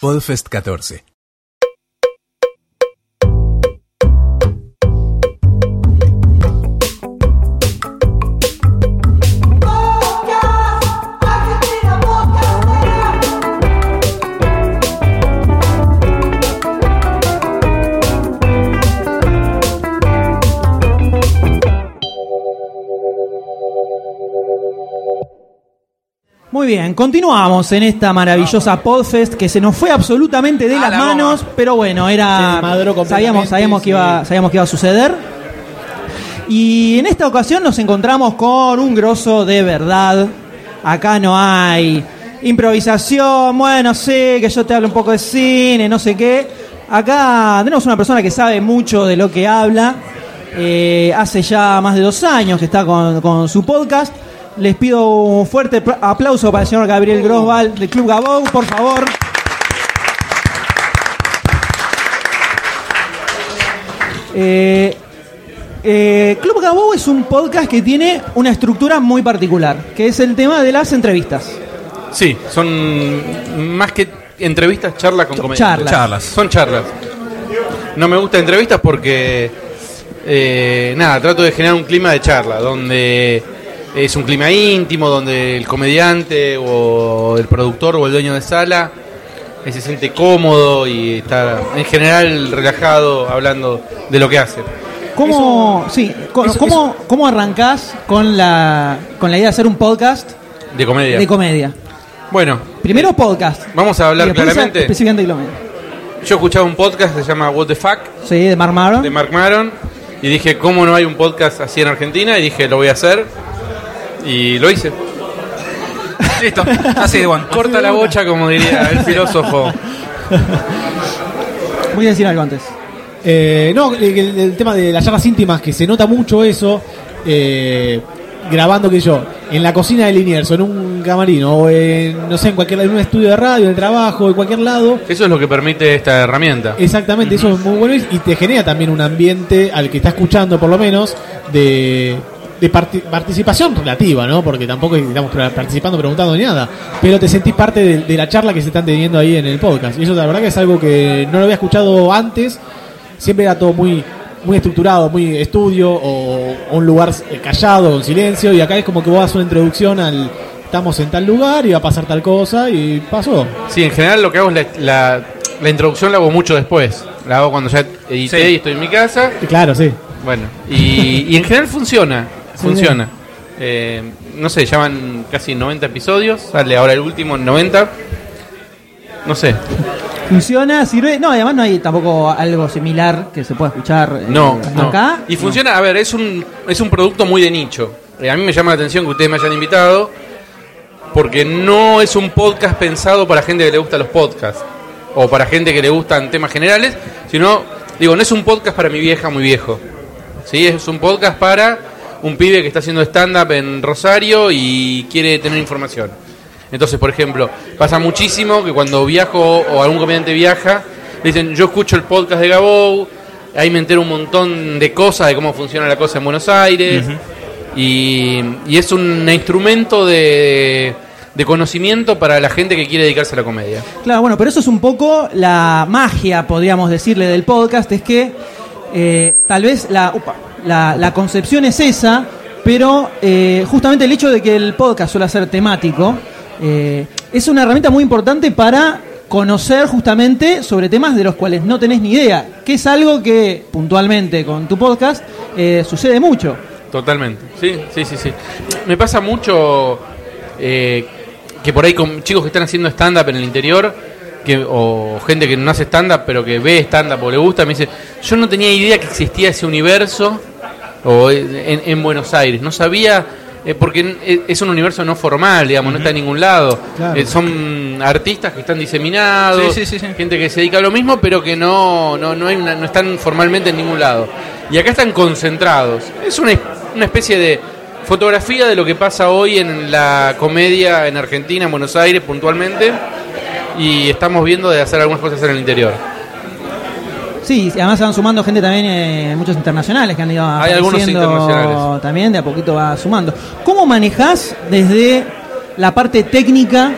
Podfest 14. Bien, continuamos en esta maravillosa Podfest que se nos fue absolutamente de las manos, pero bueno, era sabíamos sabíamos que iba sabíamos que iba a suceder. Y en esta ocasión nos encontramos con un grosso de verdad. Acá no hay improvisación, bueno, sé que yo te hablo un poco de cine, no sé qué. Acá tenemos una persona que sabe mucho de lo que habla. Eh, hace ya más de dos años que está con, con su podcast. Les pido un fuerte pl- aplauso para el señor Gabriel Grosval del Club Gabou, por favor. Eh, eh, Club Gabou es un podcast que tiene una estructura muy particular, que es el tema de las entrevistas. Sí, son más que entrevistas, charlas con comediantes. charlas. Son charlas. No me gustan entrevistas porque, eh, nada, trato de generar un clima de charla, donde es un clima íntimo, donde el comediante o el productor o el dueño de sala eh, se siente cómodo y está en general relajado hablando de lo que hace. ¿Cómo, sí, eso- cómo, cómo arrancás con la, con la idea de hacer un podcast De comedia. de comedia? bueno, Primero podcast. vamos a hablar claramente. Específicamente. Yo escuchaba un podcast que se llama What the Fuck Sí, de Mark Maron. de Mark Maron y dije, ¿cómo no hay un podcast así en Argentina? Y dije, lo voy a hacer. Y lo hice. Listo, así de bueno. Corta la bocha, como diría el filósofo. Voy a decir algo antes. Eh, no, el, tema de las charlas íntimas, que se nota mucho eso, eh, grabando que yo, en la cocina de Liniers, o en un camarino, o en, no sé, en cualquier en un estudio de radio, en el trabajo, en cualquier lado. Eso es lo que permite esta herramienta. Exactamente, eso es muy bueno y y te genera también un ambiente al que está escuchando, por lo menos, de, de parti- participación relativa, ¿no? Porque tampoco estamos participando, preguntando ni nada, pero te sentís parte de, de la charla que se están teniendo ahí en el podcast. Y eso la verdad que es algo que no lo había escuchado antes, siempre era todo muy muy estructurado, muy estudio o, o un lugar eh, callado, con silencio, y acá es como que vos das una introducción al estamos en tal lugar y va a pasar tal cosa y pasó. Sí, en general lo que hago es la, la, la introducción la hago mucho después. La hago cuando ya edité Sí. y estoy en mi casa. Claro, sí. Bueno, y, y en general funciona. Funciona. Eh, no sé, llaman casi 90 episodios. Sale ahora el último en 90. No sé. Funciona, sirve. No, además no hay tampoco algo similar que se pueda escuchar eh, No, no. acá. Y funciona, a ver, es un, es un producto muy de nicho. Eh, a mí me llama la atención que ustedes me hayan invitado, porque no es un podcast pensado para gente que le gusta los podcasts, o para gente que le gustan temas generales, sino, digo, no es un podcast para mi vieja muy viejo. ¿sí? Es un podcast para un pibe que está haciendo stand-up en Rosario y quiere tener información. Entonces, por ejemplo, pasa muchísimo que cuando viajo o algún comediante viaja, le dicen, yo escucho el podcast de Gabou, ahí me entero un montón de cosas, de cómo funciona la cosa en Buenos Aires, y, y es un instrumento de, de conocimiento para la gente que quiere dedicarse a la comedia. Claro, bueno, pero eso es un poco la magia, podríamos decirle, del podcast, es que eh, tal vez la, upa, la, la concepción es esa, pero eh, justamente el hecho de que el podcast suele ser temático, eh, es una herramienta muy importante para conocer justamente sobre temas de los cuales no tenés ni idea, que es algo que puntualmente con tu podcast eh, sucede mucho. Totalmente, sí, sí, sí, sí. Me pasa mucho eh, que por ahí con chicos que están haciendo stand-up en el interior, que, o gente que no hace stand-up pero que ve stand-up o le gusta, me dice, yo no tenía idea que existía ese universo o en, en Buenos Aires, no sabía, eh, porque es- es un universo no formal, digamos, no está en ningún lado. Claro. Eh, son artistas que están diseminados, Sí, sí, sí, sí. gente que se dedica a lo mismo, pero que no, no, no, hay una- no están formalmente en ningún lado. Y acá están concentrados. Es una, una especie de fotografía de lo que pasa hoy en la comedia en Argentina, en Buenos Aires puntualmente. Y estamos viendo de hacer algunas cosas en el interior. Sí, y además se van sumando gente también, eh, muchos internacionales que han ido Hay algunos internacionales. también, de a poquito va sumando. ¿Cómo manejás desde la parte técnica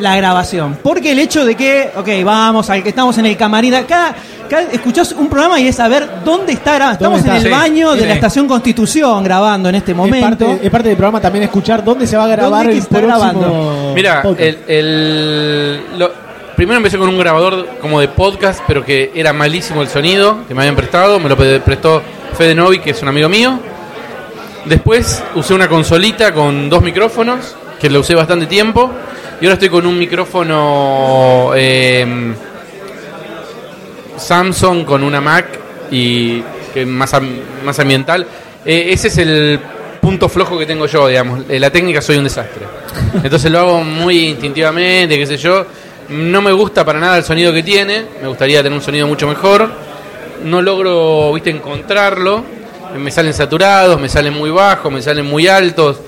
la grabación. Porque el hecho de que, ok, vamos, al que estamos en el camarín, acá, acá escuchás un programa y es saber dónde está grabando. Estamos ¿Dónde en el? Sí, baño de sí. la estación Constitución grabando en este Es momento. parte, es parte del programa también escuchar dónde se va a grabar ¿Dónde que el está próximo grabando? Mira, el, el- lo- primero empecé con un grabador como de podcast, pero que era malísimo el sonido, que me habían prestado, me lo prestó Fede Novi, que es un amigo mío. Después usé una consolita con dos micrófonos, que lo usé bastante tiempo. Y ahora estoy con un micrófono eh, Samsung con una Mac y que más, más ambiental. Eh, ese es el punto flojo que tengo yo, digamos. En la técnica soy un desastre. Entonces lo hago muy instintivamente, qué sé yo. No me gusta para nada el sonido que tiene. Me gustaría tener un sonido mucho mejor. No logro, viste, encontrarlo. Me salen saturados, me salen muy bajos, me salen muy altos.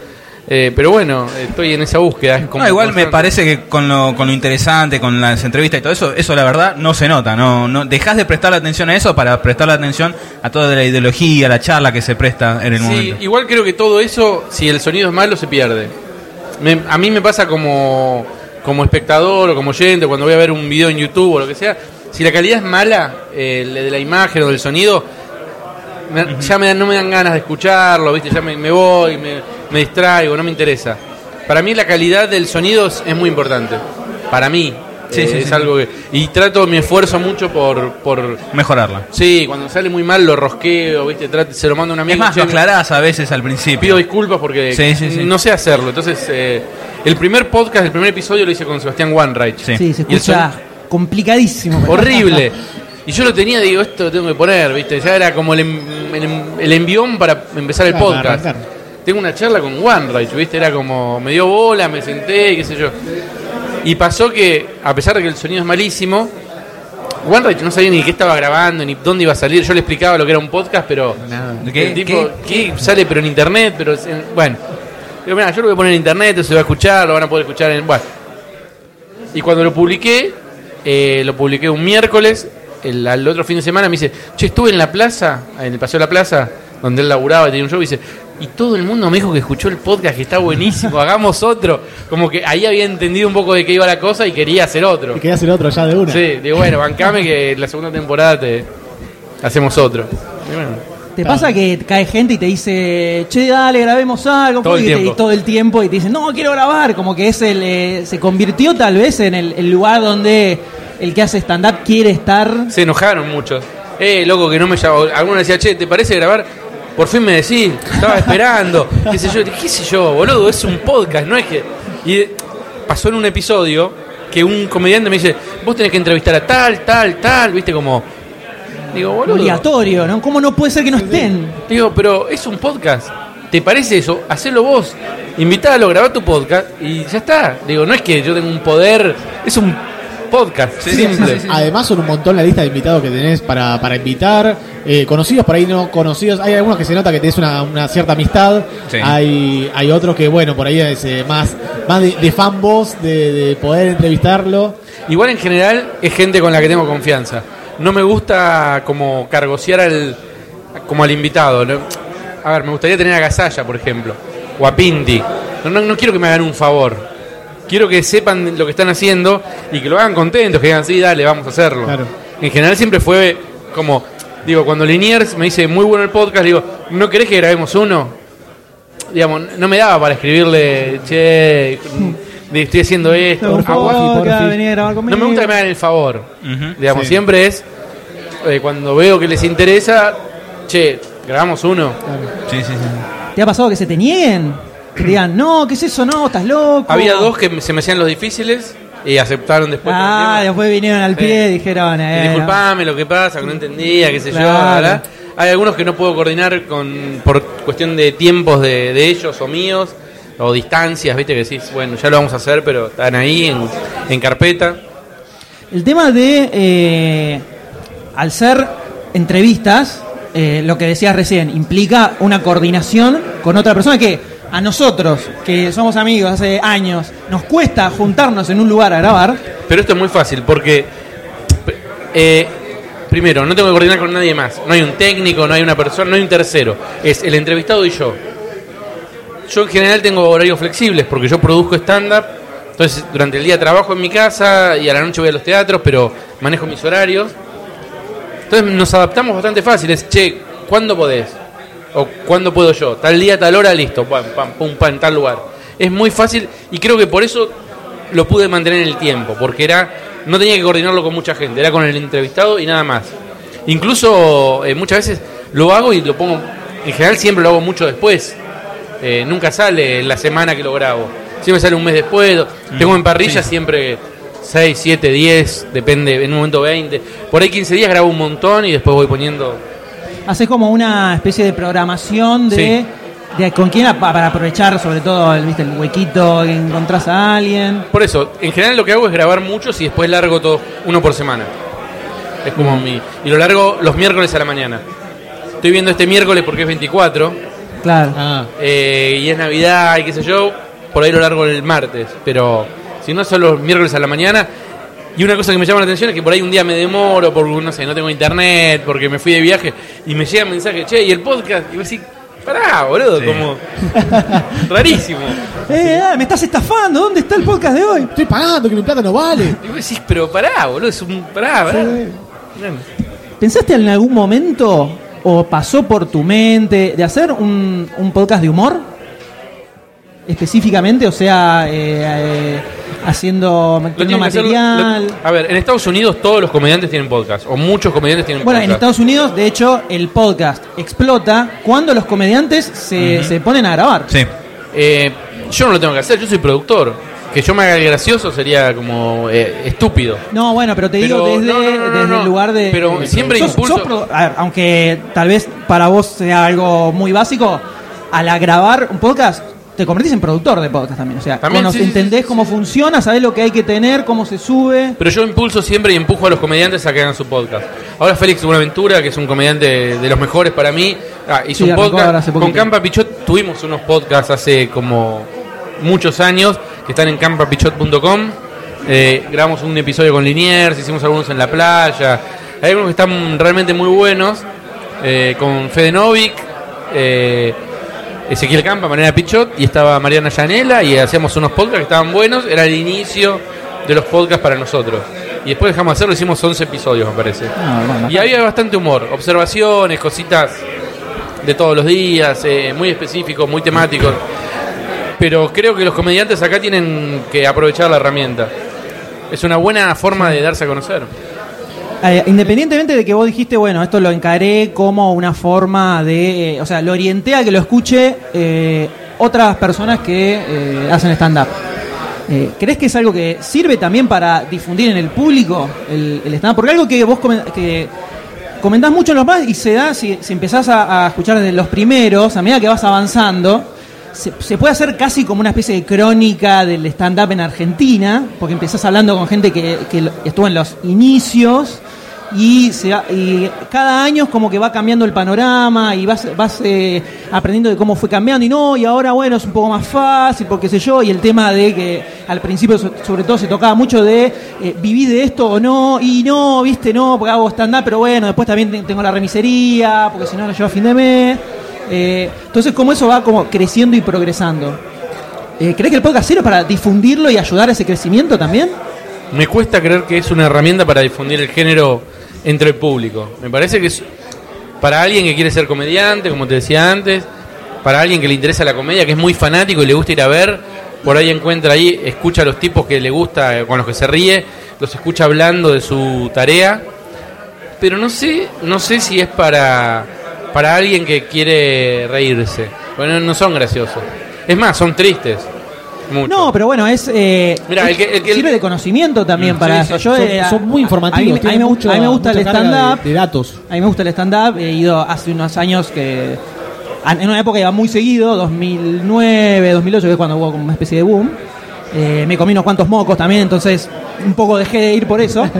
Eh, pero bueno, estoy en esa búsqueda. es como No, igual me parece que con lo, con lo interesante, con las entrevistas y todo eso, eso la verdad no se nota. No, no Dejas de prestar atención a eso para prestar atención a toda la ideología, la charla que se presta en el Sí, momento. igual creo que todo eso, si el sonido es malo, se pierde. Me- a mí me pasa como, como espectador o como oyente, cuando voy a ver un video en YouTube o lo que sea, si la calidad es mala, eh, de la imagen o del sonido, me- ya me dan- no me dan ganas de escucharlo, ¿viste? ya me, me voy, me, me distraigo, no me interesa. Para mí la calidad del sonido es, es muy importante. Para mí. Sí, eh, sí, es sí. algo que... Y trato, me esfuerzo mucho por... por Mejorarla. Sí, cuando sale muy mal lo rosqueo, ¿viste? Trato- se lo mando a un amigo. Es más, che, lo aclarás a veces al principio. pido disculpas porque Sí, sí, sí. no sé hacerlo. Entonces, eh, el primer podcast, el primer episodio lo hice con Sebastián Wanreich. Sí. Sí, se escucha complicadísimo. Horrible. Y yo lo tenía, digo, esto lo tengo que poner, ¿viste? Ya era como el, em- el, em- el envión para empezar el podcast. Tengo una charla con Wanreich, ¿viste? Era como, me dio bola, me senté, qué sé yo. Y pasó que, a pesar de que el sonido es malísimo, Wanreich no sabía ni qué estaba grabando, ni dónde iba a salir. Yo le explicaba lo que era un podcast, pero ¿Qué? el tipo, ¿qué? sale pero en internet? pero en- Bueno, digo, mira, yo lo voy a poner en internet, se va a escuchar, lo van a poder escuchar en... Bueno. Y cuando lo publiqué, eh, lo publiqué un miércoles, el, al otro fin de semana me dice, che, estuve en la plaza, en el Paseo de la Plaza, donde él laburaba y tenía un show, y dice, y todo el mundo me dijo que escuchó el podcast, que está buenísimo, hagamos otro. Como que ahí había entendido un poco de qué iba la cosa y quería hacer otro. Y quería hacer otro ya de una. Sí, digo, bueno, bancame que la segunda temporada te hacemos otro. Y bueno, ¿Te pasa que cae gente y te dice, che, dale, grabemos algo? Todo el y te- tiempo. y todo el tiempo y te dicen, no, quiero grabar. Como que es el, eh, se convirtió tal vez en el, el lugar donde el que hace stand-up quiere estar. se enojaron muchos. Eh, loco, que no me llamó. Alguno decía, che, ¿te parece grabar? Por fin me decís, estaba esperando. ¿Qué sé yo? ¿Qué sé yo, boludo? Es un podcast, no es que. Y pasó en un episodio que un comediante me dice, vos tenés que entrevistar a tal, tal, tal, viste como. Digo, boludo. Obligatorio, ¿no? ¿Cómo no puede ser que no estén? Digo, pero es un podcast. ¿Te parece eso? Hacelo vos. Invítalo, grabá tu podcast y ya está. Digo, no es que yo tenga un poder, es un podcast. simple. Además son un montón la lista de invitados que tenés para, para invitar, eh, conocidos por ahí no conocidos, hay algunos que se nota que tenés una, una cierta amistad, Sí. hay, hay otros que bueno, por ahí es eh, más, más de, de fan de poder entrevistarlo. Igual en general es gente con la que tengo confianza. No me gusta como cargosear al, como al invitado. ¿no? A ver, me gustaría tener a Gasalla, por ejemplo, o a Pinti. No, no, no quiero que me hagan un favor. Quiero que sepan lo que están haciendo y que lo hagan contentos, que digan, sí, dale, vamos a hacerlo. Claro. En general siempre fue como, digo, cuando Liniers me dice, muy bueno el podcast, digo, ¿no querés que grabemos uno? Digamos, no me daba para escribirle, che, estoy haciendo esto. Por favor, porfi, que porfi. venía a grabar No me gusta que me hagan el favor. Digamos, Sí. siempre es eh, cuando veo que les interesa, che, grabamos uno. Sí, sí, sí. ¿Te ha pasado que se te nieguen? Que digan, no, ¿qué es eso? No, estás loco. Había dos que se me hacían los difíciles y aceptaron después. Ah, después vinieron al pie y dijeron, Y eh, disculpame lo que pasa, que no entendía, qué sé yo. Claro. ¿verdad? Hay algunos que no puedo coordinar con por cuestión de tiempos de, de ellos o míos, o distancias, viste que decís, bueno, ya lo vamos a hacer, pero están ahí en, en carpeta. El tema de, eh, al ser entrevistas, eh, lo que decías recién, implica una coordinación con otra persona que a nosotros, que somos amigos hace años, nos cuesta juntarnos en un lugar a grabar. Pero esto es muy fácil porque, eh, primero, no tengo que coordinar con nadie más. No hay un técnico, no hay una persona, no hay un tercero. Es el entrevistado y yo. Yo en general tengo horarios flexibles porque yo produzco stand-up Entonces, durante el día trabajo en mi casa y a la noche voy a los teatros, pero manejo mis horarios. Entonces nos adaptamos bastante fácil. Che, ¿cuándo podés? O ¿cuándo puedo yo? Tal día, tal hora, listo. Pam, pam, pum, pam, en tal lugar. Es muy fácil y creo que por eso lo pude mantener en el tiempo, porque era no tenía que coordinarlo con mucha gente, era con el entrevistado y nada más. Incluso eh, muchas veces lo hago y lo pongo, en general siempre lo hago mucho después. Eh, nunca sale la semana que lo grabo. Siempre sale un mes después. Tengo en parrilla siempre 6, 7, 10, depende, en un momento 20. Por ahí 15 días grabo un montón y después voy poniendo... Haces como una especie de programación de, Sí. de con quién para aprovechar sobre todo el, ¿viste? el huequito que encontrás a alguien. Por eso, en general lo que hago es grabar muchos y después largo todo, uno por semana. Es como mi... Y lo largo los miércoles a la mañana. Estoy viendo este miércoles porque es 24. Claro. Ah, eh, y es Navidad y qué sé yo, por ahí lo largo el martes, pero si no son los miércoles a la mañana. Y una cosa que me llama la atención es que por ahí un día me demoro, porque no sé, no tengo internet, porque me fui de viaje, y me llega un mensaje, che, y el podcast, y vos decís, pará, boludo, Sí. como rarísimo. Eh, ah, me estás estafando, ¿dónde está el podcast de hoy? estoy pagando que mi plata no vale. Y vos decís, pero pará, boludo, es un pará, pará. ¿Pensaste en algún momento o pasó por tu mente de hacer un, un podcast de humor? Específicamente, o sea, eh, eh, haciendo material. lo- a ver, en Estados Unidos todos los comediantes tienen podcast, o muchos comediantes tienen Bueno, en podcast. Estados Unidos, de hecho, el podcast explota cuando los comediantes se, se ponen a grabar. Sí. Eh, yo no lo tengo que hacer, yo soy productor. Que yo me haga el gracioso sería como eh, estúpido. No, bueno, pero te digo desde, no, no, no, desde no. el lugar de. Pero de- siempre sos- impulso- sos pro- a ver, aunque tal vez para vos sea algo muy básico, al grabar un podcast, te convertís en productor de podcast también. O sea, También, sí, entendés sí, cómo funciona, sabés lo que hay que tener, cómo se sube. Pero yo impulso siempre y empujo a los comediantes a que hagan su podcast. Ahora Félix Buenaventura, que es un comediante de los mejores para mí, ah, hizo un podcast. Con. Campa Pichot tuvimos unos podcasts hace como muchos años que están en campapichot.com. Eh, grabamos un episodio con Liniers, hicimos algunos en la playa. Hay algunos que están realmente muy buenos. eh, con Fede Novik, eh, Ezequiel Campa, Mariana Pichot y estaba Mariana Llanela y hacíamos unos podcasts que estaban buenos. Era el inicio de los podcasts para nosotros. Y después dejamos de hacerlo, hicimos 11 episodios, me parece. Ah, bueno, Y había bastante humor, observaciones, cositas de todos los días, eh, muy específicos, muy temáticos. Pero creo que los comediantes acá tienen que aprovechar la herramienta. Es una buena forma de darse a conocer. Eh, independientemente de que vos dijiste, bueno, esto lo encaré como una forma de. eh, o sea, lo orienté a que lo escuche eh, otras personas que eh, hacen stand-up. ¿Crees que es algo que sirve también para difundir en el público el, el stand-up? Porque algo que vos comen- que comentás mucho en los más y se da si, si empezás a, escuchar desde los primeros, a medida que vas avanzando, se, se puede hacer casi como una especie de crónica del stand-up en Argentina, porque empezás hablando con gente que, que estuvo en los inicios y, se y cada año es como que va cambiando el panorama y vas, vas eh, aprendiendo de cómo fue cambiando y no, y ahora bueno, es un poco más fácil, porque sé yo, y el tema de que al principio so- sobre todo se tocaba mucho de eh, viví de esto o no, y no, viste, no, porque hago stand-up, pero bueno, después también te- tengo la remisería, porque si no lo llevo a fin de mes. Eh, entonces, como eso va como creciendo y progresando. Eh, ¿Crees que el podcast sirve para difundirlo y ayudar a ese crecimiento también? Me cuesta creer que es una herramienta para difundir el género entre el público. Me parece que es para alguien que quiere ser comediante, como te decía antes, para alguien que le interesa la comedia, que es muy fanático y le gusta ir a ver, por ahí encuentra ahí, escucha a los tipos que le gusta, eh, con los que se ríe, los escucha hablando de su tarea, pero no sé, no sé si es para para alguien que quiere reírse. Bueno, no son graciosos. Es más, son tristes. Mucho. No, pero bueno, es. eh, Mirá, el que- el que- sirve de conocimiento también para sí, eso. sí, Yo, son, eh, son muy a- informativos. A mí, a mí tienen me, mucha- a mí me gusta el mucha carga stand-up. De, de datos. A mí me gusta el stand-up. He ido hace unos años que. En una época iba muy seguido, 2009, 2008, que es cuando hubo como una especie de boom. Eh, me comí unos cuantos mocos también, entonces un poco dejé de ir por eso.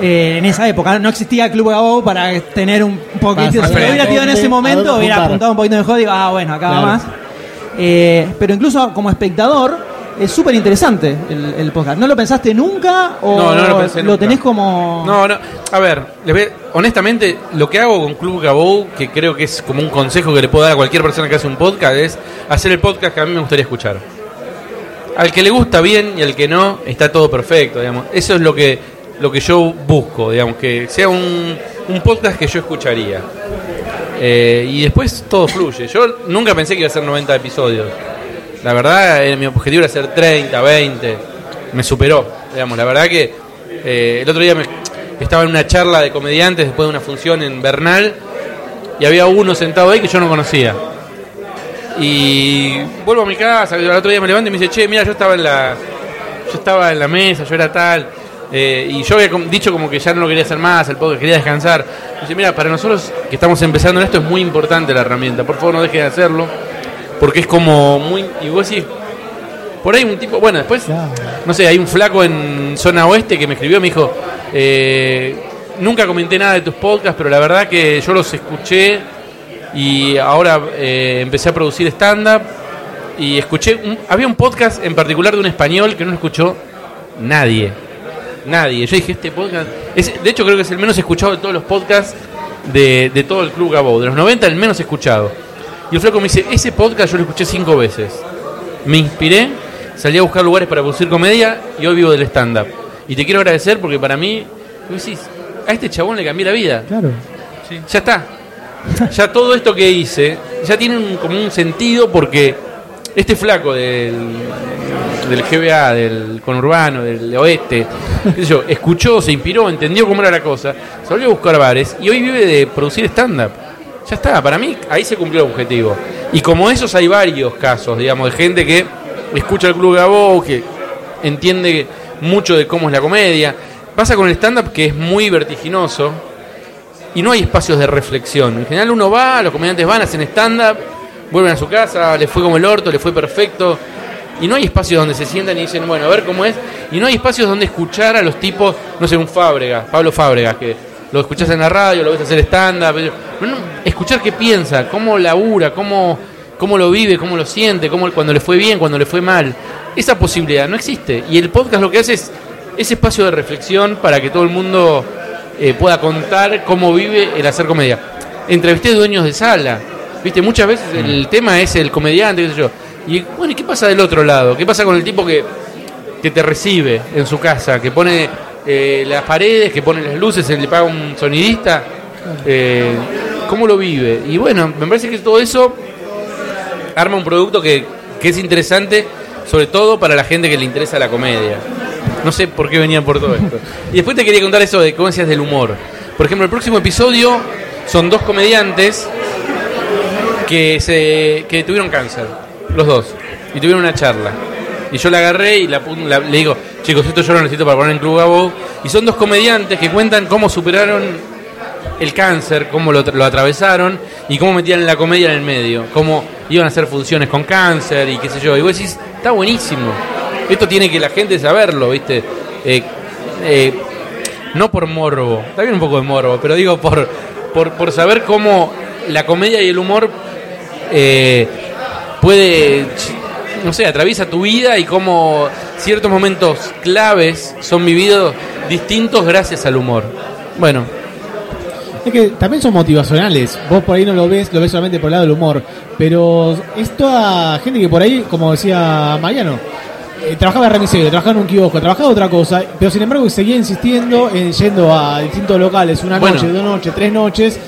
Eh, en esa época no existía Club Gabo para tener un poquito. Para Si saber lo hubiera tenido en dónde- ese a momento, dónde hubiera apuntar. apuntado un poquito mejor y digo, ah, bueno, acá va Claro. más. Eh, pero incluso como espectador es súper interesante el, el podcast. ¿No lo pensaste nunca o No, no lo pensé tenés como... No, no. A ver, honestamente, lo que hago con Club Gabou, que creo que es como un consejo que le puedo dar a cualquier persona que hace un podcast, es hacer el podcast que a mí me gustaría escuchar. al que le gusta bien y al que no, está todo perfecto, digamos. Eso es lo que, lo que yo busco, digamos, que sea un, un podcast que yo escucharía. Eh, y después todo fluye. Yo nunca pensé que iba a ser 90 episodios. La verdad, eh, mi objetivo era hacer 30, 20. Me superó, digamos. La verdad que eh, el otro día estaba en una charla de comediantes después de una función en Bernal y había uno sentado ahí que yo no conocía. Y vuelvo a mi casa, el otro día me levanto y me dice, che, mira, yo estaba en la, yo estaba en la mesa, yo era tal. Eh, y yo había dicho como que ya no lo quería hacer más, el podcast quería descansar. Dice, mira, para nosotros que estamos empezando en esto es muy importante la herramienta. Por favor, no dejes de hacerlo. Porque es como muy... Y vos decís, por ahí un tipo... Bueno, después, no sé, hay un flaco en zona oeste que me escribió, me dijo, eh, nunca comenté nada de tus podcasts, pero la verdad que yo los escuché y ahora eh, empecé a producir stand-up y escuché, un- había un podcast en particular de un español que no lo escuchó nadie, nadie. Yo dije, este podcast, es, de hecho creo que es el menos escuchado de todos los podcasts de, de todo el Club Gabo, de los 90 el menos escuchado. Y el flaco me dice, ese podcast yo lo escuché cinco veces. Me inspiré, salí a buscar lugares para producir comedia y hoy vivo del stand-up. Y te quiero agradecer porque para mí, decís, a este chabón le cambié la vida. Claro. Ya está. Ya todo esto que hice, ya tiene un- como un sentido porque este flaco del, del GBA, del conurbano, del oeste, escuchó, se inspiró, entendió cómo era la cosa, se volvió a buscar bares y hoy vive de producir stand-up. Ya está, para mí ahí se cumplió el objetivo. Y como esos hay varios casos, digamos, de gente que escucha el Club Gabo, que entiende mucho de cómo es la comedia. Pasa con el stand-up que es muy vertiginoso, y no hay espacios de reflexión. En general uno va, los comediantes van, hacen stand-up, vuelven a su casa, les fue como el orto, les fue perfecto. Y no hay espacios donde se sientan y dicen, bueno, a ver cómo es. Y no hay espacios donde escuchar a los tipos, no sé, un Fábrega, Pablo Fábrega, que lo escuchás en la radio, lo ves hacer stand-up. pero- no, no, escuchar qué piensa, cómo labura, cómo, cómo lo vive, cómo lo siente, cómo, cuando le fue bien, cuando le fue mal. Esa posibilidad no existe. Y el podcast lo que hace es ese espacio de reflexión para que todo el mundo eh, pueda contar cómo vive el hacer comedia. Entrevisté dueños de sala. Viste, muchas veces el tema es el comediante, qué sé yo. Y bueno, ¿y qué pasa del otro lado? ¿Qué pasa con el tipo que, que te recibe en su casa, que pone eh, las paredes, que pone las luces, le paga un sonidista? Eh, ¿Cómo lo vive? Y bueno, me parece que todo eso arma un producto que, que es interesante, sobre todo para la gente que le interesa la comedia. No sé por qué venía por todo esto. Y después te quería contar eso de cómo decías del humor. Por ejemplo, el próximo episodio son dos comediantes que se que tuvieron cáncer, los dos, y tuvieron una charla. Y yo la agarré y la, la- le digo, chicos, esto yo lo necesito para poner en Club Gabo. Y son dos comediantes que cuentan cómo superaron el cáncer, cómo lo, tra- lo atravesaron y cómo metían la comedia en el medio, cómo iban a hacer funciones con cáncer y qué sé yo. Y vos decís, está buenísimo. Esto tiene que la gente saberlo, ¿viste? Eh, eh, no por morbo, bien un poco de morbo, pero digo por, por, por saber cómo la comedia y el humor eh, puede, no sé, atraviesa tu vida y cómo ciertos momentos claves son vividos distintos gracias al humor. Bueno, Es que también son motivacionales. Vos por ahí no lo ves, lo ves solamente por el lado del humor. Pero es toda gente que por ahí, como decía Mariano, eh, trabajaba remisero, trabajaba en un kiosco, trabajaba otra cosa, pero sin embargo seguía insistiendo en yendo a distintos locales, una Bueno. noche, dos noches, tres noches,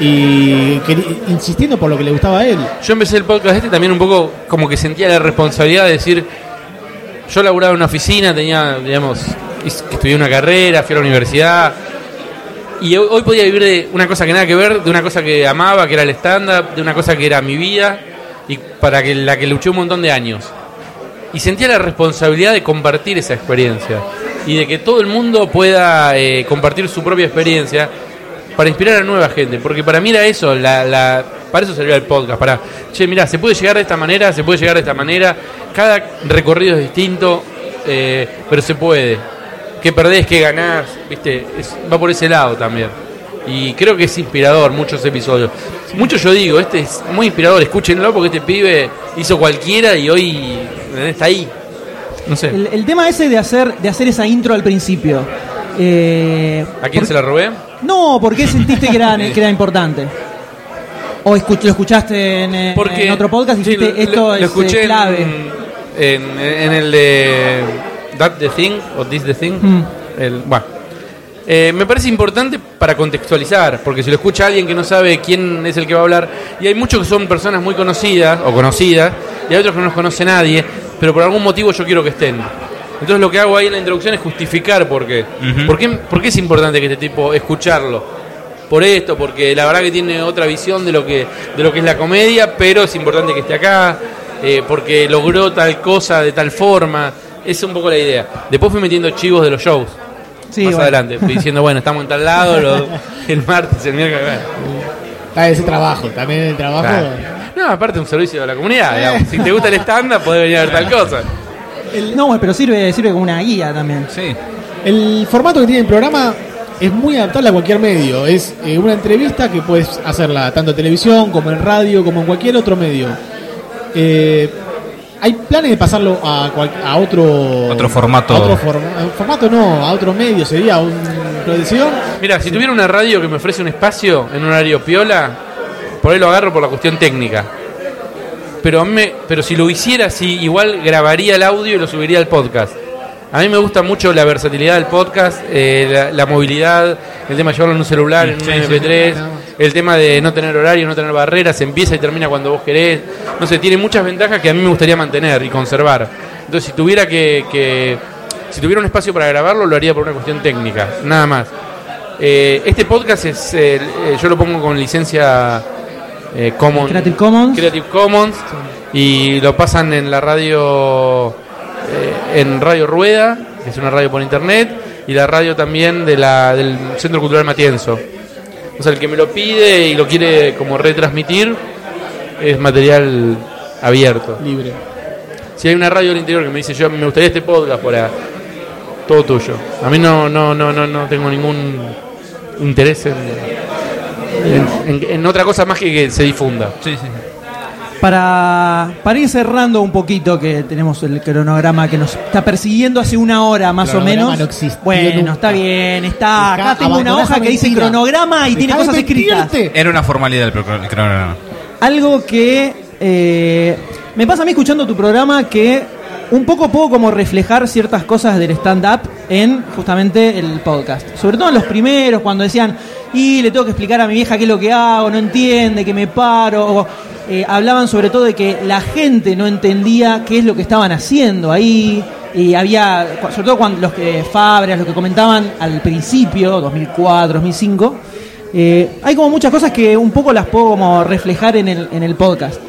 y insistiendo por lo que le gustaba a él. Yo empecé el podcast este también un poco como que sentía la responsabilidad de decir, yo laburaba en una oficina, tenía, digamos, estudié una carrera, fui a la universidad, y hoy podía vivir de una cosa que nada que ver, de una cosa que amaba, que era el stand-up, de una cosa que era mi vida, y para que la que luché un montón de años. Y sentía la responsabilidad de compartir esa experiencia, y de que todo el mundo pueda eh, compartir su propia experiencia, para inspirar a nueva gente, porque para mí era eso, la, la- para eso salió el podcast, para, che, mira, se puede llegar de esta manera, se puede llegar de esta manera, cada recorrido es distinto, eh, pero se puede. ¿Qué perdés, qué ganás? ¿Viste? Es- va por ese lado también. Y creo que es inspirador muchos episodios. Muchos yo digo, este es muy inspirador, escúchenlo porque este pibe hizo cualquiera y hoy está ahí. No sé. El, el tema ese de hacer, de hacer esa intro al principio. eh, ¿A quién por- se la robé? No, ¿por qué sentiste que era, que era importante? ¿O lo escuchaste en, eh, en otro podcast y sí, dijiste lo- esto lo, es lo escuché eh, clave? En, en, en el de That the Thing o This the Thing. Mm. El, bueno. Eh, me parece importante para contextualizar, porque si lo escucha alguien que no sabe quién es el que va a hablar, y hay muchos que son personas muy conocidas o conocidas, y hay otros que no los conoce nadie, pero por algún motivo yo quiero que estén. Entonces lo que hago ahí en la introducción es justificar por qué. Ujú. ¿Por qué, por qué es importante que este tipo escucharlo? Por esto, porque la verdad que tiene otra visión de lo que, de lo que es la comedia, pero es importante que esté acá, eh, porque logró tal cosa de tal forma. Esa es un poco la idea. Después fui metiendo chivos de los shows. Sí, más bueno. adelante, fui diciendo, bueno, estamos en tal lado, lo- el martes, el miércoles. bueno. Está ese trabajo, también el trabajo. Claro. No, aparte un servicio de la comunidad, digamos. Si te gusta el stand-up, podés venir a ver tal cosa. No, pero sirve, sirve como una guía también. Sí. El formato que tiene el programa es muy adaptable a cualquier medio. Es eh, una entrevista que puedes hacerla tanto en televisión como en radio como en cualquier otro medio. Eh, ¿Hay planes de pasarlo a, cual- a otro Otro formato. a otro a- formato no, a otro medio sería un producción. Mira, si tuviera una radio que me ofrece un espacio en un horario piola, por ahí lo agarro por la cuestión técnica. Pero, a mí me- pero si lo hiciera así, igual grabaría el audio y lo subiría al podcast. A mí me gusta mucho la versatilidad del podcast, eh, la, la movilidad, el tema de llevarlo en un celular, en un Sí, sí, MP3, sí. el tema de no tener horario, no tener barreras, empieza y termina cuando vos querés. No sé, tiene muchas ventajas que a mí me gustaría mantener y conservar. Entonces, si tuviera que, que- si tuviera un espacio para grabarlo, lo haría por una cuestión técnica, nada más. Eh, este podcast es, eh, yo lo pongo con licencia eh, Common- Creative Commons. Creative Commons y lo pasan en la radio, eh, en Radio Rueda, que es una radio por internet, y la radio también de la, del Centro Cultural Matienzo. O sea, el que me lo pide y lo quiere como retransmitir es material abierto. Libre. Si hay una radio del interior que me dice yo me gustaría este podcast para todo tuyo. A mí no no no no no tengo ningún interés en, en, en- en otra cosa más que que se difunda. Sí, sí. Para, para ir cerrando un poquito, que tenemos el cronograma que nos está persiguiendo hace una hora más o Cronograma menos. no existió bueno, nunca. está bien, está. Dejá- Acá tengo una abandoná hoja esa que dice mentira. cronograma y tiene de cosas escritas. mentirte. Era una formalidad el pro- el cronograma. Algo que eh, me pasa a mí escuchando tu programa que un poco puedo como reflejar ciertas cosas del stand-up en justamente el podcast. Sobre todo en los primeros, cuando decían, y le tengo que explicar a mi vieja qué es lo que hago, no entiende, que me paro. o, eh, hablaban sobre todo de que la gente no entendía qué es lo que estaban haciendo ahí. Y había, sobre todo cuando los que Fabregas, los que comentaban al principio, 2004, 2005, eh, hay como muchas cosas que un poco las puedo como reflejar en el, en el podcast.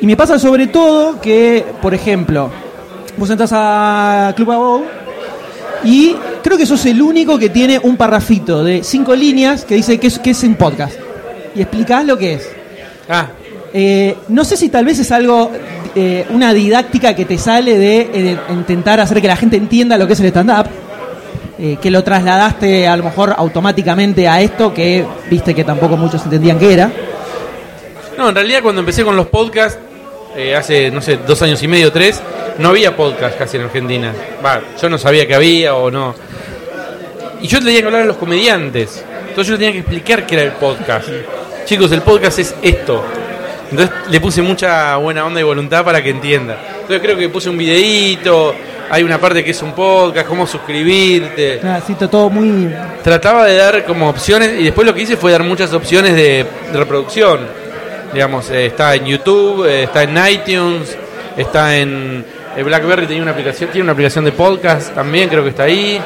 Y me pasa sobre todo que, por ejemplo, vos entras a Club Abou y creo que sos el único que tiene un parrafito de cinco líneas que dice que es, que es un podcast. Y explicás lo que es. Ah, Eh, no sé si tal vez es algo, eh, una didáctica que te sale de, eh, de intentar hacer que la gente entienda lo que es el stand-up, que lo trasladaste a lo mejor automáticamente a esto que viste que tampoco muchos entendían que era. no, en realidad cuando empecé con los podcasts, hace, no sé, dos años y medio, tres, no había podcast casi en Argentina. Va, yo no sabía que había o no. Y yo tenía que hablar a los comediantes. Entonces yo tenía que explicar qué era el podcast. Chicos, el podcast es esto. Entonces le puse mucha buena onda y voluntad para que entienda. Entonces creo que puse un videíto, hay una parte que es un podcast, cómo suscribirte. Ah, sí, todo muy... Trataba de dar como opciones y después lo que hice fue dar muchas opciones de, de reproducción. Digamos, eh, está en YouTube, eh, está en iTunes, está en BlackBerry tenía una aplicación, tiene una aplicación de podcast también, creo que está ahí.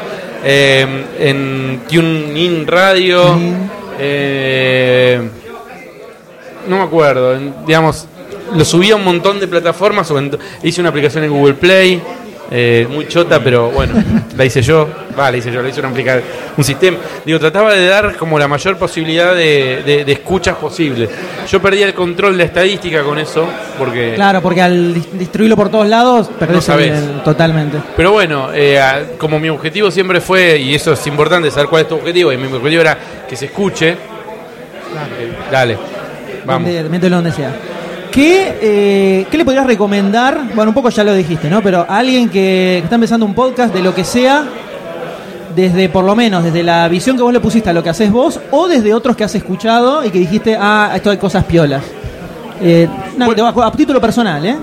eh, en TuneIn Radio. Sí. eh, no me acuerdo, en- digamos, lo subí a un montón de plataformas, o en- hice una aplicación en Google Play, eh, muy chota, pero bueno, la hice yo, va, la hice yo, la hice una aplica- un sistema. Digo, trataba de dar como la mayor posibilidad de, de- de escuchas posible. Yo perdía el control de la estadística con eso, porque... Claro, porque al distribuirlo por todos lados, perdés No el- totalmente. Pero bueno, eh, como mi objetivo siempre fue, y eso es importante, saber cuál es tu objetivo, y mi objetivo era que se escuche. Eh, Dale, vamos. Donde- mételo donde sea. ¿Qué, eh, ¿Qué le podrías recomendar? Bueno, un poco ya lo dijiste, ¿no? Pero a alguien que está empezando un podcast de lo que sea, desde por lo menos, desde la visión que vos le pusiste a lo que haces vos, o desde otros que has escuchado y que dijiste, ah, esto hay cosas piolas. Eh, no, Bueno. a título personal, ¿eh?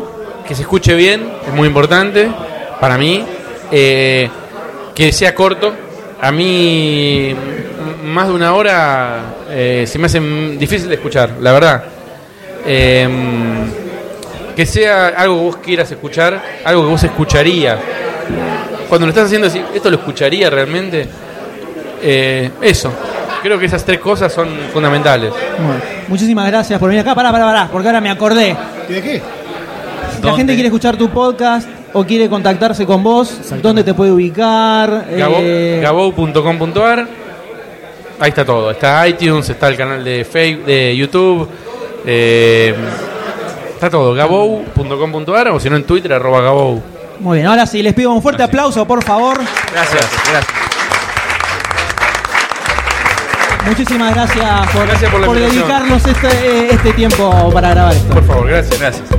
que se escuche bien, es muy importante para mí. Eh, que sea corto. A mí, más de una hora eh, se me hace difícil de escuchar, la verdad. Eh, que sea algo que vos quieras escuchar, algo que vos escucharías. Cuando lo estás haciendo, así, ¿esto lo escucharía realmente? Eh, eso. Creo que esas tres cosas son fundamentales. Bueno, muchísimas gracias por venir acá. Pará, pará, pará, porque ahora me acordé. ¿Y de qué? Si la gente quiere escuchar tu podcast o quiere contactarse con vos, ¿dónde te puede ubicar? Gabo- Eh, Gabou.com.ar Ahí está todo. Está iTunes, está el canal de Facebook, de YouTube. Eh, está todo. Gabou.com.ar o si no en Twitter, arroba Gabou. Muy bien, ahora sí, les pido un fuerte aplauso, por favor. Gracias. Gracias. Muchísimas gracias por, Gracias por dedicarnos este, este tiempo para grabar esto. Por favor, gracias. Gracias.